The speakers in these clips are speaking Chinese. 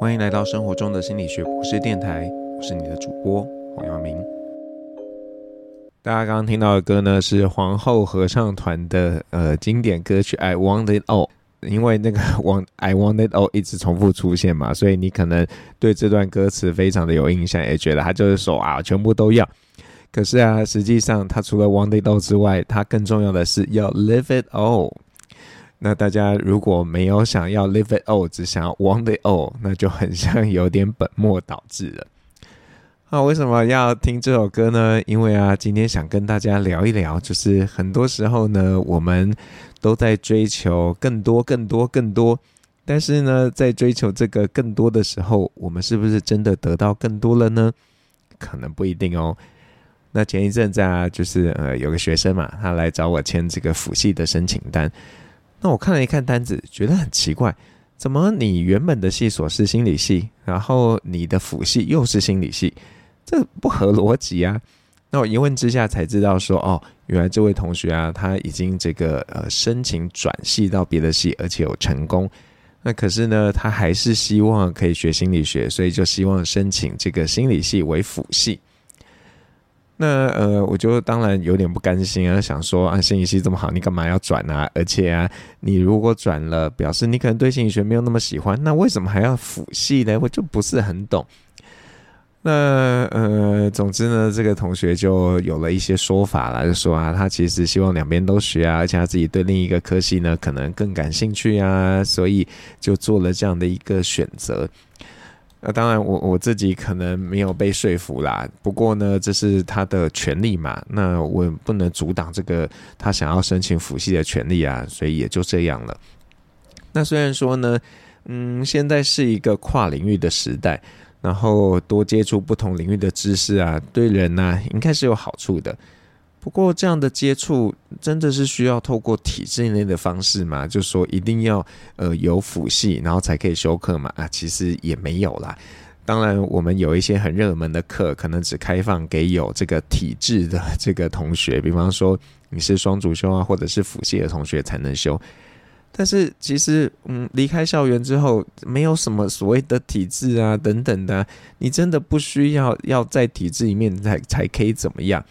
欢迎来到生活中的心理学博士电台，我是你的主播黄耀明。大家刚刚听到的歌呢，是皇后合唱团的呃经典歌曲《I Want It All》。因为那个 Want I Want It All 一直重复出现嘛，所以你可能对这段歌词非常的有印象，也觉得他就是说啊，全部都要。可是啊，实际上他除了 Want It All 之外，他更重要的是要 Live It All。那大家如果没有想要 live it all，只想要 want it all，那就很像有点本末倒置了。那为什么要听这首歌呢？因为啊，今天想跟大家聊一聊，就是很多时候呢，我们都在追求更多、更多、更多，但是呢，在追求这个更多的时候，我们是不是真的得到更多了呢？可能不一定哦。那前一阵子啊，就是呃，有个学生嘛，他来找我签这个辅系的申请单。那我看了一看单子，觉得很奇怪，怎么你原本的系所是心理系，然后你的辅系又是心理系，这不合逻辑啊？那我一问之下才知道说，哦，原来这位同学啊，他已经这个呃申请转系到别的系，而且有成功。那可是呢，他还是希望可以学心理学，所以就希望申请这个心理系为辅系。那呃，我就当然有点不甘心啊，想说啊，心理系这么好，你干嘛要转啊？而且啊，你如果转了，表示你可能对心理学没有那么喜欢，那为什么还要辅系呢？我就不是很懂。那呃，总之呢，这个同学就有了一些说法啦，就说啊，他其实希望两边都学啊，而且他自己对另一个科系呢可能更感兴趣啊，所以就做了这样的一个选择。那当然我，我自己可能没有被说服啦。不过呢，这是他的权利嘛，那我不能阻挡这个他想要申请辅系的权利啊，所以也就这样了。那虽然说呢，嗯，现在是一个跨领域的时代，然后多接触不同领域的知识啊，对人呢、啊，应该是有好处的。不过这样的接触真的是需要透过体制内的方式吗？就说一定要呃有辅系，然后才可以修课嘛？啊，其实也没有啦。当然，我们有一些很热门的课，可能只开放给有这个体制的这个同学，比方说你是双主修啊，或者是辅系的同学才能修。但是其实，嗯，离开校园之后，没有什么所谓的体制啊等等的，你真的不需要要在体制里面才才可以怎么样。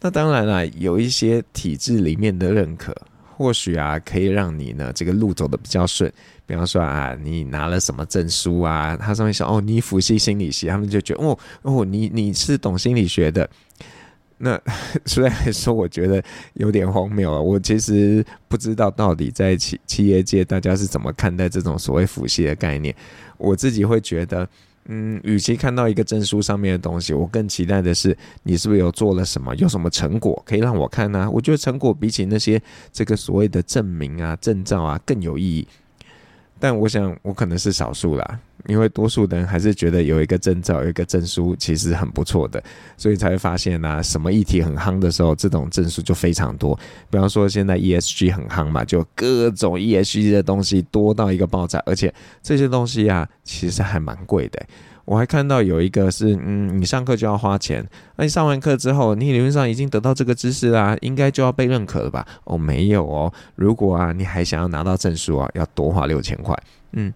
那当然啦，有一些体制里面的认可，或许啊可以让你呢这个路走得比较顺。比方说啊，你拿了什么证书啊？他上面说哦，你辅系心理系，他们就觉得哦哦，你你是懂心理学的。那虽然说我觉得有点荒谬啊，我其实不知道到底在企企业界大家是怎么看待这种所谓辅系的概念。我自己会觉得。嗯，与其看到一个证书上面的东西，我更期待的是你是不是有做了什么，有什么成果可以让我看呢？我觉得成果比起那些这个所谓的证明啊、证照啊更有意义。但我想我可能是少数啦，因为多数人还是觉得有一个证照、有一个证书其实很不错的，所以才会发现啊，什么议题很夯的时候，这种证书就非常多。比方说现在 ESG 很夯嘛，就各种 ESG 的东西多到一个爆炸，而且这些东西啊，其实还蛮贵的。我还看到有一个是，嗯，你上课就要花钱，那你上完课之后，你理论上已经得到这个知识啦，应该就要被认可了吧？哦，没有哦，如果啊，你还想要拿到证书啊，要多花六千块。嗯，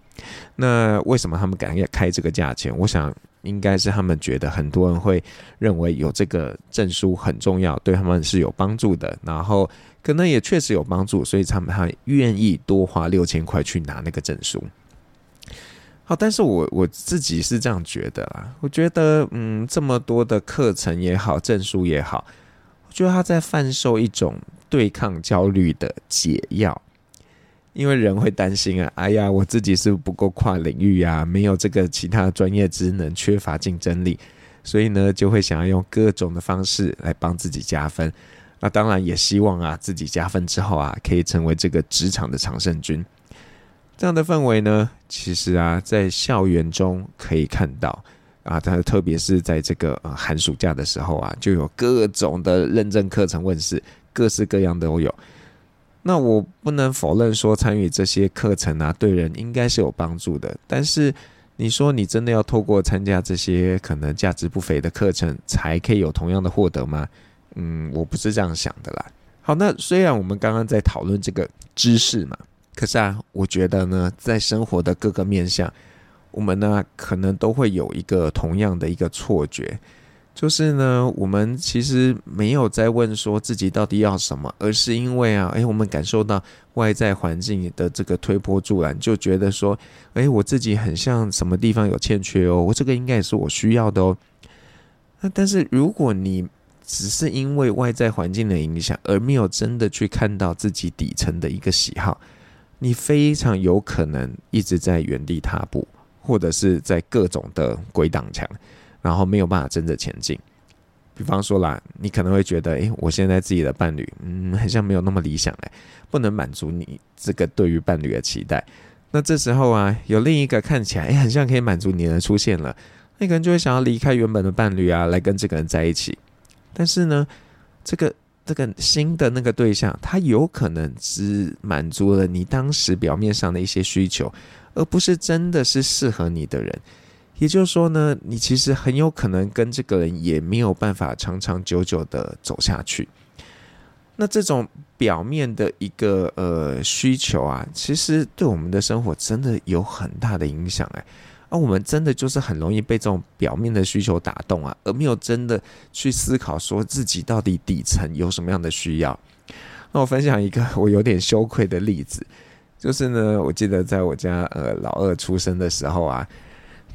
那为什么他们敢开这个价钱？我想应该是他们觉得很多人会认为有这个证书很重要，对他们是有帮助的，然后可能也确实有帮助，所以他们还愿意多花六千块去拿那个证书。好，但是我我自己是这样觉得啦。我觉得，嗯，这么多的课程也好，证书也好，我觉得他在贩售一种对抗焦虑的解药。因为人会担心啊，哎呀，我自己是不够跨领域啊，没有这个其他专业职能，缺乏竞争力，所以呢，就会想要用各种的方式来帮自己加分。那当然也希望啊，自己加分之后啊，可以成为这个职场的常胜军。这样的氛围呢，其实啊，在校园中可以看到啊，它特别是在这个呃寒暑假的时候啊，就有各种的认证课程问世，各式各样都有。那我不能否认说参与这些课程啊，对人应该是有帮助的。但是你说你真的要透过参加这些可能价值不菲的课程，才可以有同样的获得吗？嗯，我不是这样想的啦。好，那虽然我们刚刚在讨论这个知识嘛。可是啊，我觉得呢，在生活的各个面向，我们呢可能都会有一个同样的一个错觉，就是呢，我们其实没有在问说自己到底要什么，而是因为啊，诶，我们感受到外在环境的这个推波助澜，就觉得说，诶，我自己很像什么地方有欠缺哦，我这个应该也是我需要的哦。那但是如果你只是因为外在环境的影响，而没有真的去看到自己底层的一个喜好，你非常有可能一直在原地踏步，或者是在各种的鬼挡墙，然后没有办法真的前进。比方说啦，你可能会觉得，诶，我现在自己的伴侣，嗯，好像没有那么理想，诶，不能满足你这个对于伴侣的期待。那这时候啊，有另一个看起来，诶，很像可以满足你的出现了，那个人就会想要离开原本的伴侣啊，来跟这个人在一起。但是呢，这个这个新的那个对象，他有可能只满足了你当时表面上的一些需求，而不是真的是适合你的人。也就是说呢，你其实很有可能跟这个人也没有办法长长久久的走下去。那这种表面的一个呃需求啊，其实对我们的生活真的有很大的影响哎。而我们真的就是很容易被这种表面的需求打动啊，而没有真的去思考说自己到底底层有什么样的需要。那我分享一个我有点羞愧的例子，就是呢，我记得在我家呃老二出生的时候啊，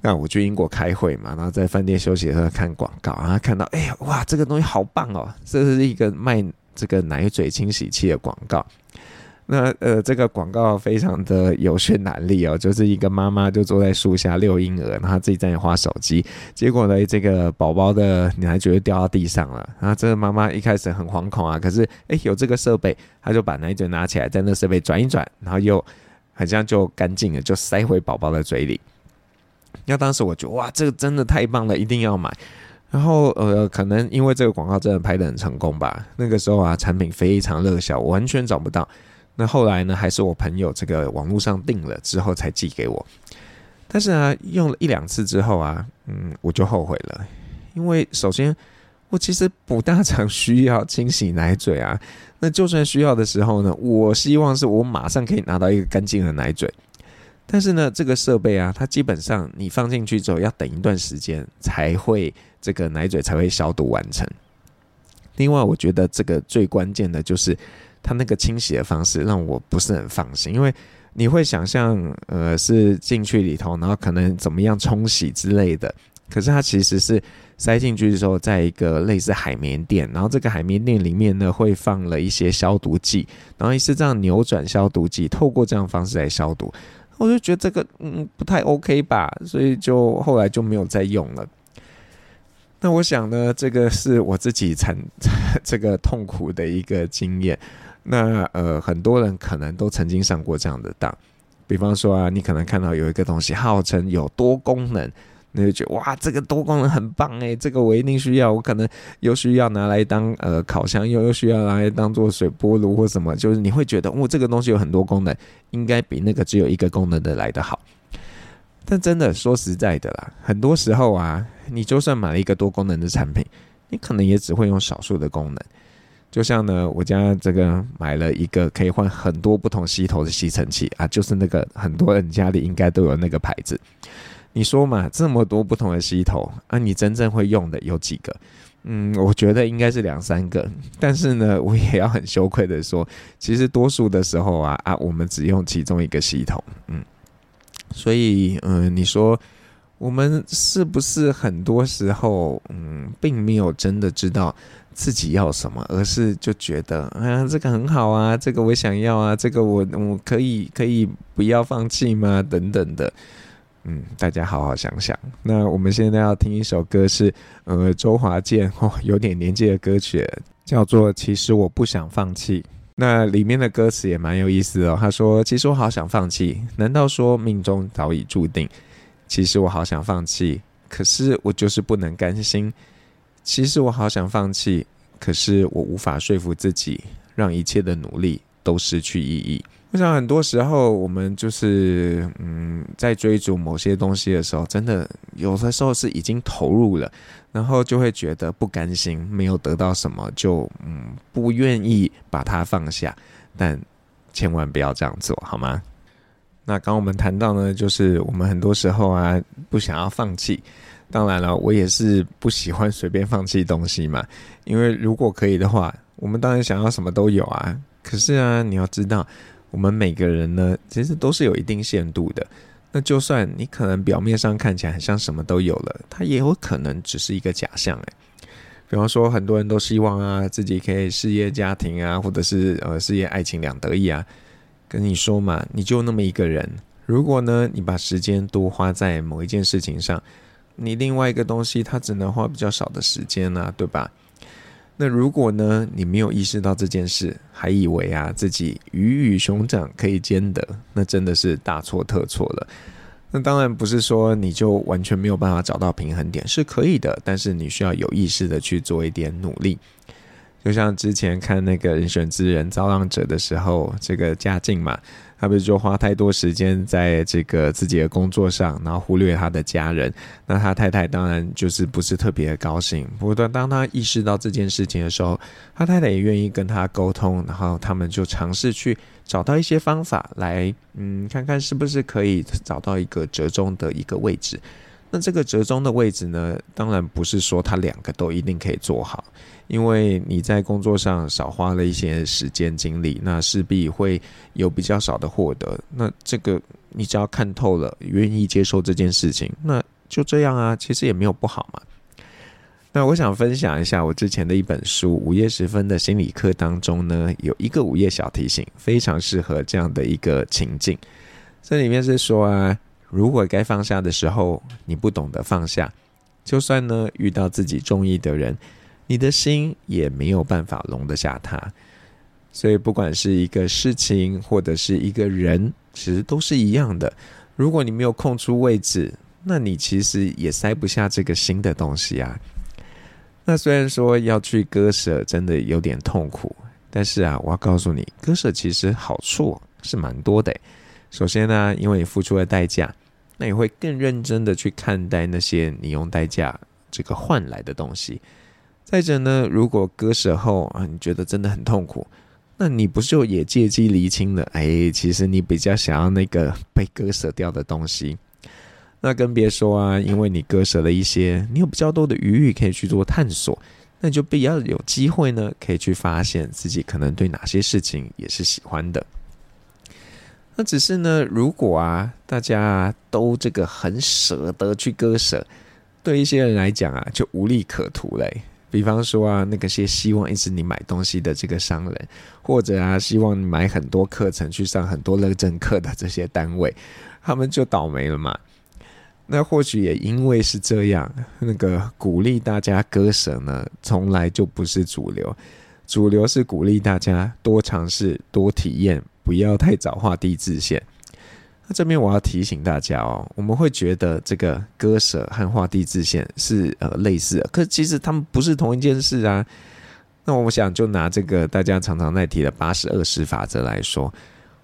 那我去英国开会嘛，然后在饭店休息的时候看广告，然后看到哎呀哇，这个东西好棒哦，这是一个卖这个奶嘴清洗器的广告。那呃，这个广告非常的有渲染力哦，就是一个妈妈就坐在树下遛婴儿，然后自己在那划手机，结果呢，这个宝宝的奶嘴就掉到地上了。然后这个妈妈一开始很惶恐啊，可是诶，有这个设备，她就把奶嘴拿起来，在那设备转一转，然后又好像就干净了，就塞回宝宝的嘴里。那当时我觉得哇，这个真的太棒了，一定要买。然后呃，可能因为这个广告真的拍得很成功吧，那个时候啊，产品非常热销，完全找不到。那后来呢，还是我朋友这个网络上订了之后才寄给我。但是啊，用了一两次之后啊，嗯，我就后悔了，因为首先我其实不大常需要清洗奶嘴啊。那就算需要的时候呢，我希望是我马上可以拿到一个干净的奶嘴。但是呢，这个设备啊，它基本上你放进去之后要等一段时间才会这个奶嘴才会消毒完成。另外，我觉得这个最关键的就是。它那个清洗的方式让我不是很放心，因为你会想象，呃，是进去里头，然后可能怎么样冲洗之类的。可是它其实是塞进去的时候，在一个类似海绵垫，然后这个海绵垫里面呢会放了一些消毒剂，然后也是这样扭转消毒剂，透过这样方式来消毒。我就觉得这个嗯不太 OK 吧，所以就后来就没有再用了。那我想呢，这个是我自己产 这个痛苦的一个经验。那呃，很多人可能都曾经上过这样的当，比方说啊，你可能看到有一个东西号称有多功能，你就觉得哇，这个多功能很棒诶，这个我一定需要，我可能又需要拿来当呃烤箱，又又需要拿来当做水波炉或什么，就是你会觉得，哦，这个东西有很多功能，应该比那个只有一个功能的来得好。但真的说实在的啦，很多时候啊，你就算买了一个多功能的产品，你可能也只会用少数的功能。就像呢，我家这个买了一个可以换很多不同吸头的吸尘器啊，就是那个很多人家里应该都有那个牌子。你说嘛，这么多不同的吸头啊，你真正会用的有几个？嗯，我觉得应该是两三个。但是呢，我也要很羞愧的说，其实多数的时候啊啊，我们只用其中一个吸头。嗯，所以嗯、你说。我们是不是很多时候，嗯，并没有真的知道自己要什么，而是就觉得，哎呀，这个很好啊，这个我想要啊，这个我我可以可以不要放弃吗？等等的，嗯，大家好好想想。那我们现在要听一首歌是，呃，周华健哦，有点年纪的歌曲，叫做《其实我不想放弃》。那里面的歌词也蛮有意思哦。他说：“其实我好想放弃，难道说命中早已注定？”其实我好想放弃，可是我就是不能甘心。其实我好想放弃，可是我无法说服自己，让一切的努力都失去意义。我想很多时候，我们就是嗯，在追逐某些东西的时候，真的有的时候是已经投入了，然后就会觉得不甘心，没有得到什么，就嗯不愿意把它放下。但千万不要这样做，好吗？那刚我们谈到呢，就是我们很多时候啊，不想要放弃。当然了，我也是不喜欢随便放弃东西嘛。因为如果可以的话，我们当然想要什么都有啊。可是啊，你要知道，我们每个人呢，其实都是有一定限度的。那就算你可能表面上看起来很像什么都有了，它也有可能只是一个假象诶。比方说，很多人都希望啊，自己可以事业家庭啊，或者是呃事业爱情两得意啊。跟你说嘛，你就那么一个人。如果呢，你把时间多花在某一件事情上。你另外一个东西，它只能花比较少的时间啊，对吧？那如果呢，你没有意识到这件事，还以为啊自己鱼与熊掌可以兼得，那真的是大错特错了。那当然不是说你就完全没有办法找到平衡点，是可以的，但是你需要有意识的去做一点努力。就像之前看那个人选之人造浪者的时候，这个嘉靖嘛。他不是说花太多时间在这个自己的工作上，然后忽略他的家人。那他太太当然就是不是特别的高兴。不过当他意识到这件事情的时候，他太太也愿意跟他沟通，然后他们就尝试去找到一些方法来，嗯，看看是不是可以找到一个折中的一个位置。那这个折中的位置呢，当然不是说他两个都一定可以做好。因为你在工作上少花了一些时间精力，那势必会有比较少的获得。那这个你只要看透了，愿意接受这件事情，那就这样啊，其实也没有不好嘛。那我想分享一下我之前的一本书《午夜时分的心理课》当中呢，有一个午夜小提醒，非常适合这样的一个情境。这里面是说啊，如果该放下的时候，你不懂得放下，就算呢遇到自己中意的人。你的心也没有办法容得下他，所以不管是一个事情或者是一个人，其实都是一样的。如果你没有空出位置，那你其实也塞不下这个新的东西啊。那虽然说要去割舍，真的有点痛苦，但是啊，我要告诉你，割舍其实好处是蛮多的。首先呢，因为你付出了代价，那你会更认真的去看待那些你用代价这个换来的东西。再者呢，如果割舍后啊，你觉得真的很痛苦，那你不就也借机厘清了？哎，其实你比较想要那个 被割舍掉的东西，那更别说啊，因为你割舍了一些，你有比较多的余裕可以去做探索，那就比较有机会呢，可以去发现自己可能对哪些事情也是喜欢的。那只是呢，如果啊，大家都这个很舍得去割舍，对一些人来讲啊，就无利可图嘞。比方说啊，那个些希望一直你买东西的这个商人，或者啊，希望你买很多课程去上很多认证课的这些单位，他们就倒霉了嘛。那或许也因为是这样，那个鼓励大家割舍呢，从来就不是主流。主流是鼓励大家多尝试、多体验，不要太早画地自限。那这边我要提醒大家哦，我们会觉得这个割舍和画地自限是呃类似的，可其实他们不是同一件事啊。那我想就拿这个大家常常在提的八十二十法则来说，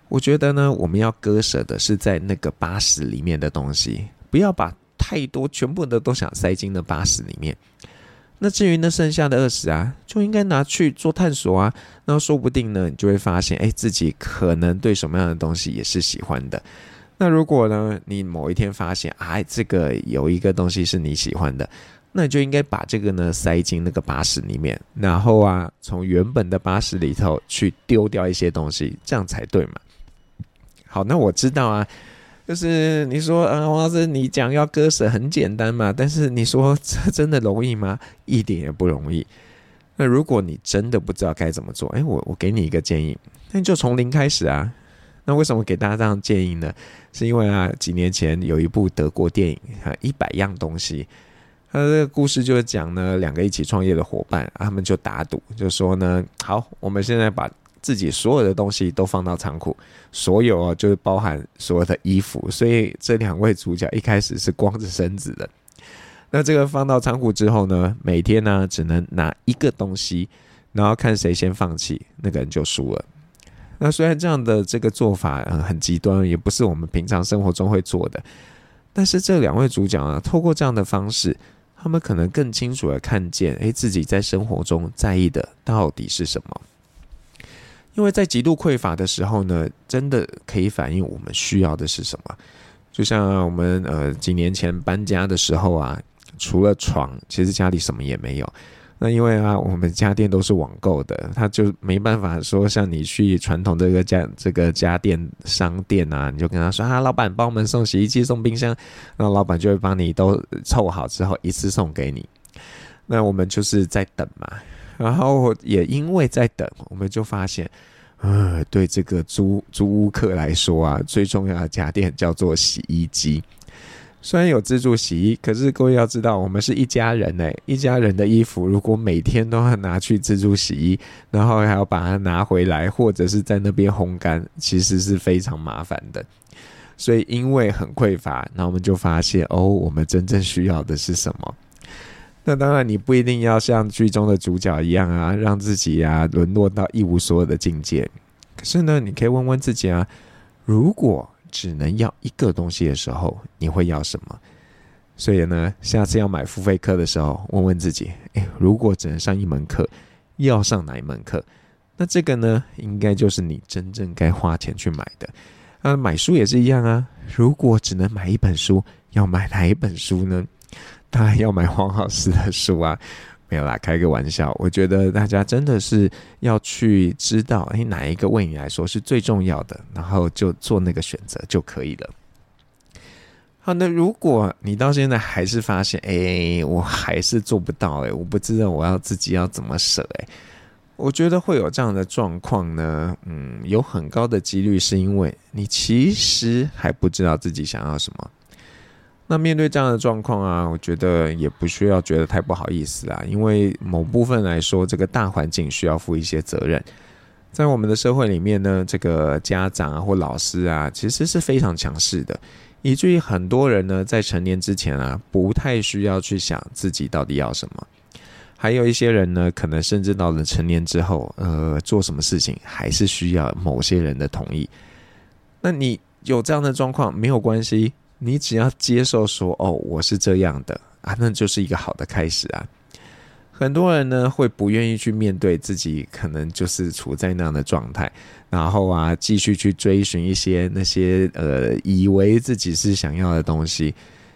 我觉得呢，我们要割舍的是在那个八十里面的东西，不要把太多全部的都想塞进那八十里面。那至于那剩下的二十啊，就应该拿去做探索啊。那说不定呢，你就会发现，哎，自己可能对什么样的东西也是喜欢的。那如果呢，你某一天发现，哎，这个有一个东西是你喜欢的，那你就应该把这个呢塞进那个八十里面，然后啊，从原本的八十里头去丢掉一些东西，这样才对嘛。好，那我知道啊，就是你说，啊，王老师，你讲要割舍很简单嘛，但是你说这真的容易吗？一点也不容易。那如果你真的不知道该怎么做，哎，我我给你一个建议，那你就从零开始啊。那为什么给大家这样建议呢？是因为啊，几年前有一部德国电影啊，《一百样东西》，它这个故事就是讲呢，两个一起创业的伙伴，他们就打赌，就说呢，好，我们现在把自己所有的东西都放到仓库，所有啊，就是包含所有的衣服，所以这两位主角一开始是光着身子的。那这个放到仓库之后呢，每天呢只能拿一个东西，然后看谁先放弃，那个人就输了。那虽然这样的这个做法很极端，也不是我们平常生活中会做的，但是这两位主角啊，透过这样的方式，他们可能更清楚地看见，诶，自己在生活中在意的到底是什么。因为在极度匮乏的时候呢，真的可以反映我们需要的是什么。就像我们呃几年前搬家的时候啊，除了床，其实家里什么也没有。那因为啊，我们家电都是网购的，他就没办法说像你去传统这个家这个家电商店啊，你就跟他说啊，老板帮我们送洗衣机、送冰箱，那老板就会帮你都凑好之后一次送给你。那我们就是在等嘛，然后也因为在等，我们就发现，呃，对这个租租屋客来说啊，最重要的家电叫做洗衣机。虽然有自助洗衣，可是各位要知道，我们是一家人哎，一家人的衣服如果每天都要拿去自助洗衣，然后还要把它拿回来，或者是在那边烘干，其实是非常麻烦的。所以因为很匮乏，那我们就发现哦，我们真正需要的是什么？那当然，你不一定要像剧中的主角一样啊，让自己啊沦落到一无所有的境界。可是呢，你可以问问自己啊，如果只能要一个东西的时候，你会要什么？所以呢，下次要买付费课的时候，问问自己：诶，如果只能上一门课，要上哪一门课？那这个呢，应该就是你真正该花钱去买的。啊，买书也是一样啊。如果只能买一本书，要买哪一本书呢？当然要买黄老师的书啊。没有啦，开个玩笑。我觉得大家真的是要去知道，哎，哪一个为你来说是最重要的，然后就做那个选择就可以了。好，那如果你到现在还是发现，哎，我还是做不到，哎，我不知道我要自己要怎么舍，哎，我觉得会有这样的状况呢。嗯，有很高的几率是因为你其实还不知道自己想要什么。那面对这样的状况啊，我觉得也不需要觉得太不好意思啊，因为某部分来说，这个大环境需要负一些责任。在我们的社会里面呢，这个家长啊或老师啊，其实是非常强势的，以至于很多人呢在成年之前啊，不太需要去想自己到底要什么。还有一些人呢，可能甚至到了成年之后，呃，做什么事情还是需要某些人的同意。那你有这样的状况没有关系。你只要接受说哦，我是这样的啊，那就是一个好的开始啊。很多人呢会不愿意去面对自己，可能就是处在那样的状态，然后啊继续去追寻一些那些呃以为自己是想要的东西。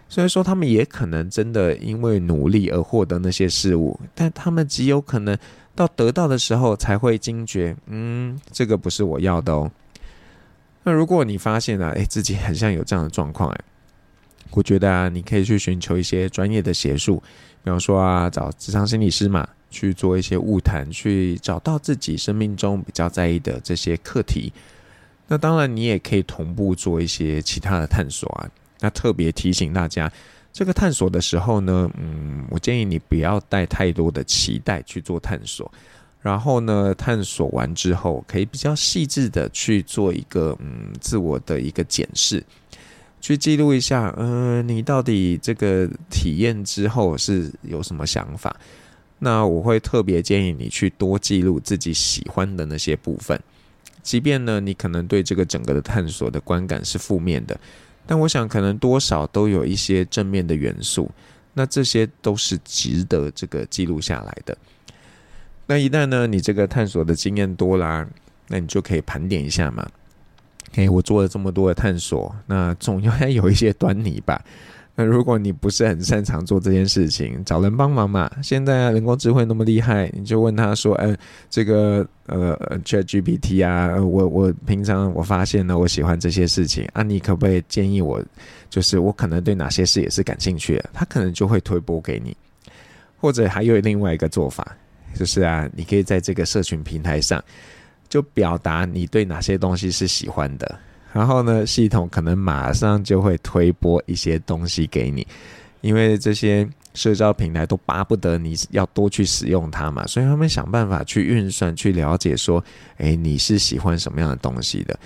虽然说他们也可能真的因为努力而获得那些事物，但他们极有可能到得到的时候才会惊觉，嗯，这个不是我要的哦。那如果你发现啊，诶，自己很像有这样的状况，诶。我觉得啊，你可以去寻求一些专业的协助，比方说啊，找咨商心理师嘛，去做一些晤谈，去找到自己生命中比较在意的这些课题。那当然，你也可以同步做一些其他的探索啊。那特别提醒大家，这个探索的时候呢，嗯，我建议你不要带太多的期待去做探索。然后呢，探索完之后，可以比较细致的去做一个嗯自我的一个检视。去记录一下，嗯、呃，你到底这个体验之后是有什么想法？那我会特别建议你去多记录自己喜欢的那些部分，即便呢，你可能对这个整个的探索的观感是负面的，但我想可能多少都有一些正面的元素，那这些都是值得这个记录下来的。那一旦呢，你这个探索的经验多啦，那你就可以盘点一下嘛。嘿，我做了这么多的探索，那总要有一些端倪吧。那如果你不是很擅长做这件事情，找人帮忙嘛。现在人工智慧那么厉害，你就问他说：“嗯、这个呃，ChatGPT 啊，我我平常我发现呢，我喜欢这些事情啊，你可不可以建议我？就是我可能对哪些事也是感兴趣的，他可能就会推播给你。或者还有另外一个做法，就是啊，你可以在这个社群平台上。就表达你对哪些东西是喜欢的，然后呢，系统可能马上就会推播一些东西给你，因为这些社交平台都巴不得你要多去使用它嘛，所以他们想办法去运算、去了解说，诶，你是喜欢什么样的东西的。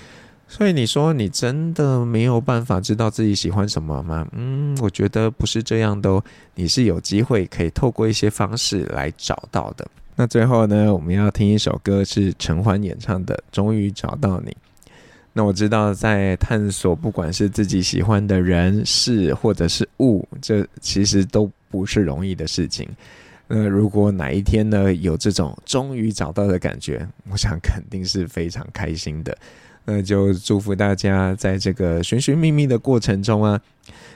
所以你说你真的没有办法知道自己喜欢什么吗？嗯，我觉得不是这样的哦，你是有机会可以透过一些方式来找到的。那最后呢，我们要听一首歌，是陈欢演唱的《终于找到你》。那我知道，在探索不管是自己喜欢的人事或者是物，这其实都不是容易的事情。那如果哪一天呢，有这种终于找到的感觉，我想肯定是非常开心的。那就祝福大家在这个寻寻觅觅的过程中啊，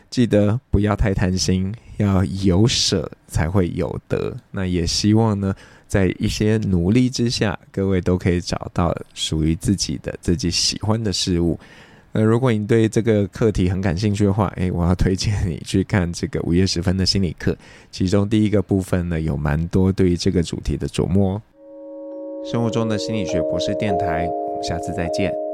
记得不要太贪心，要有舍才会有得。那也希望呢，在一些努力之下，各位都可以找到属于自己的、自己喜欢的事物。那如果你对这个课题很感兴趣的话，诶，我要推荐你去看这个午夜时分的心理课，其中第一个部分呢，有蛮多对于这个主题的琢磨哦。生活中的心理学博士电台，我们下次再见。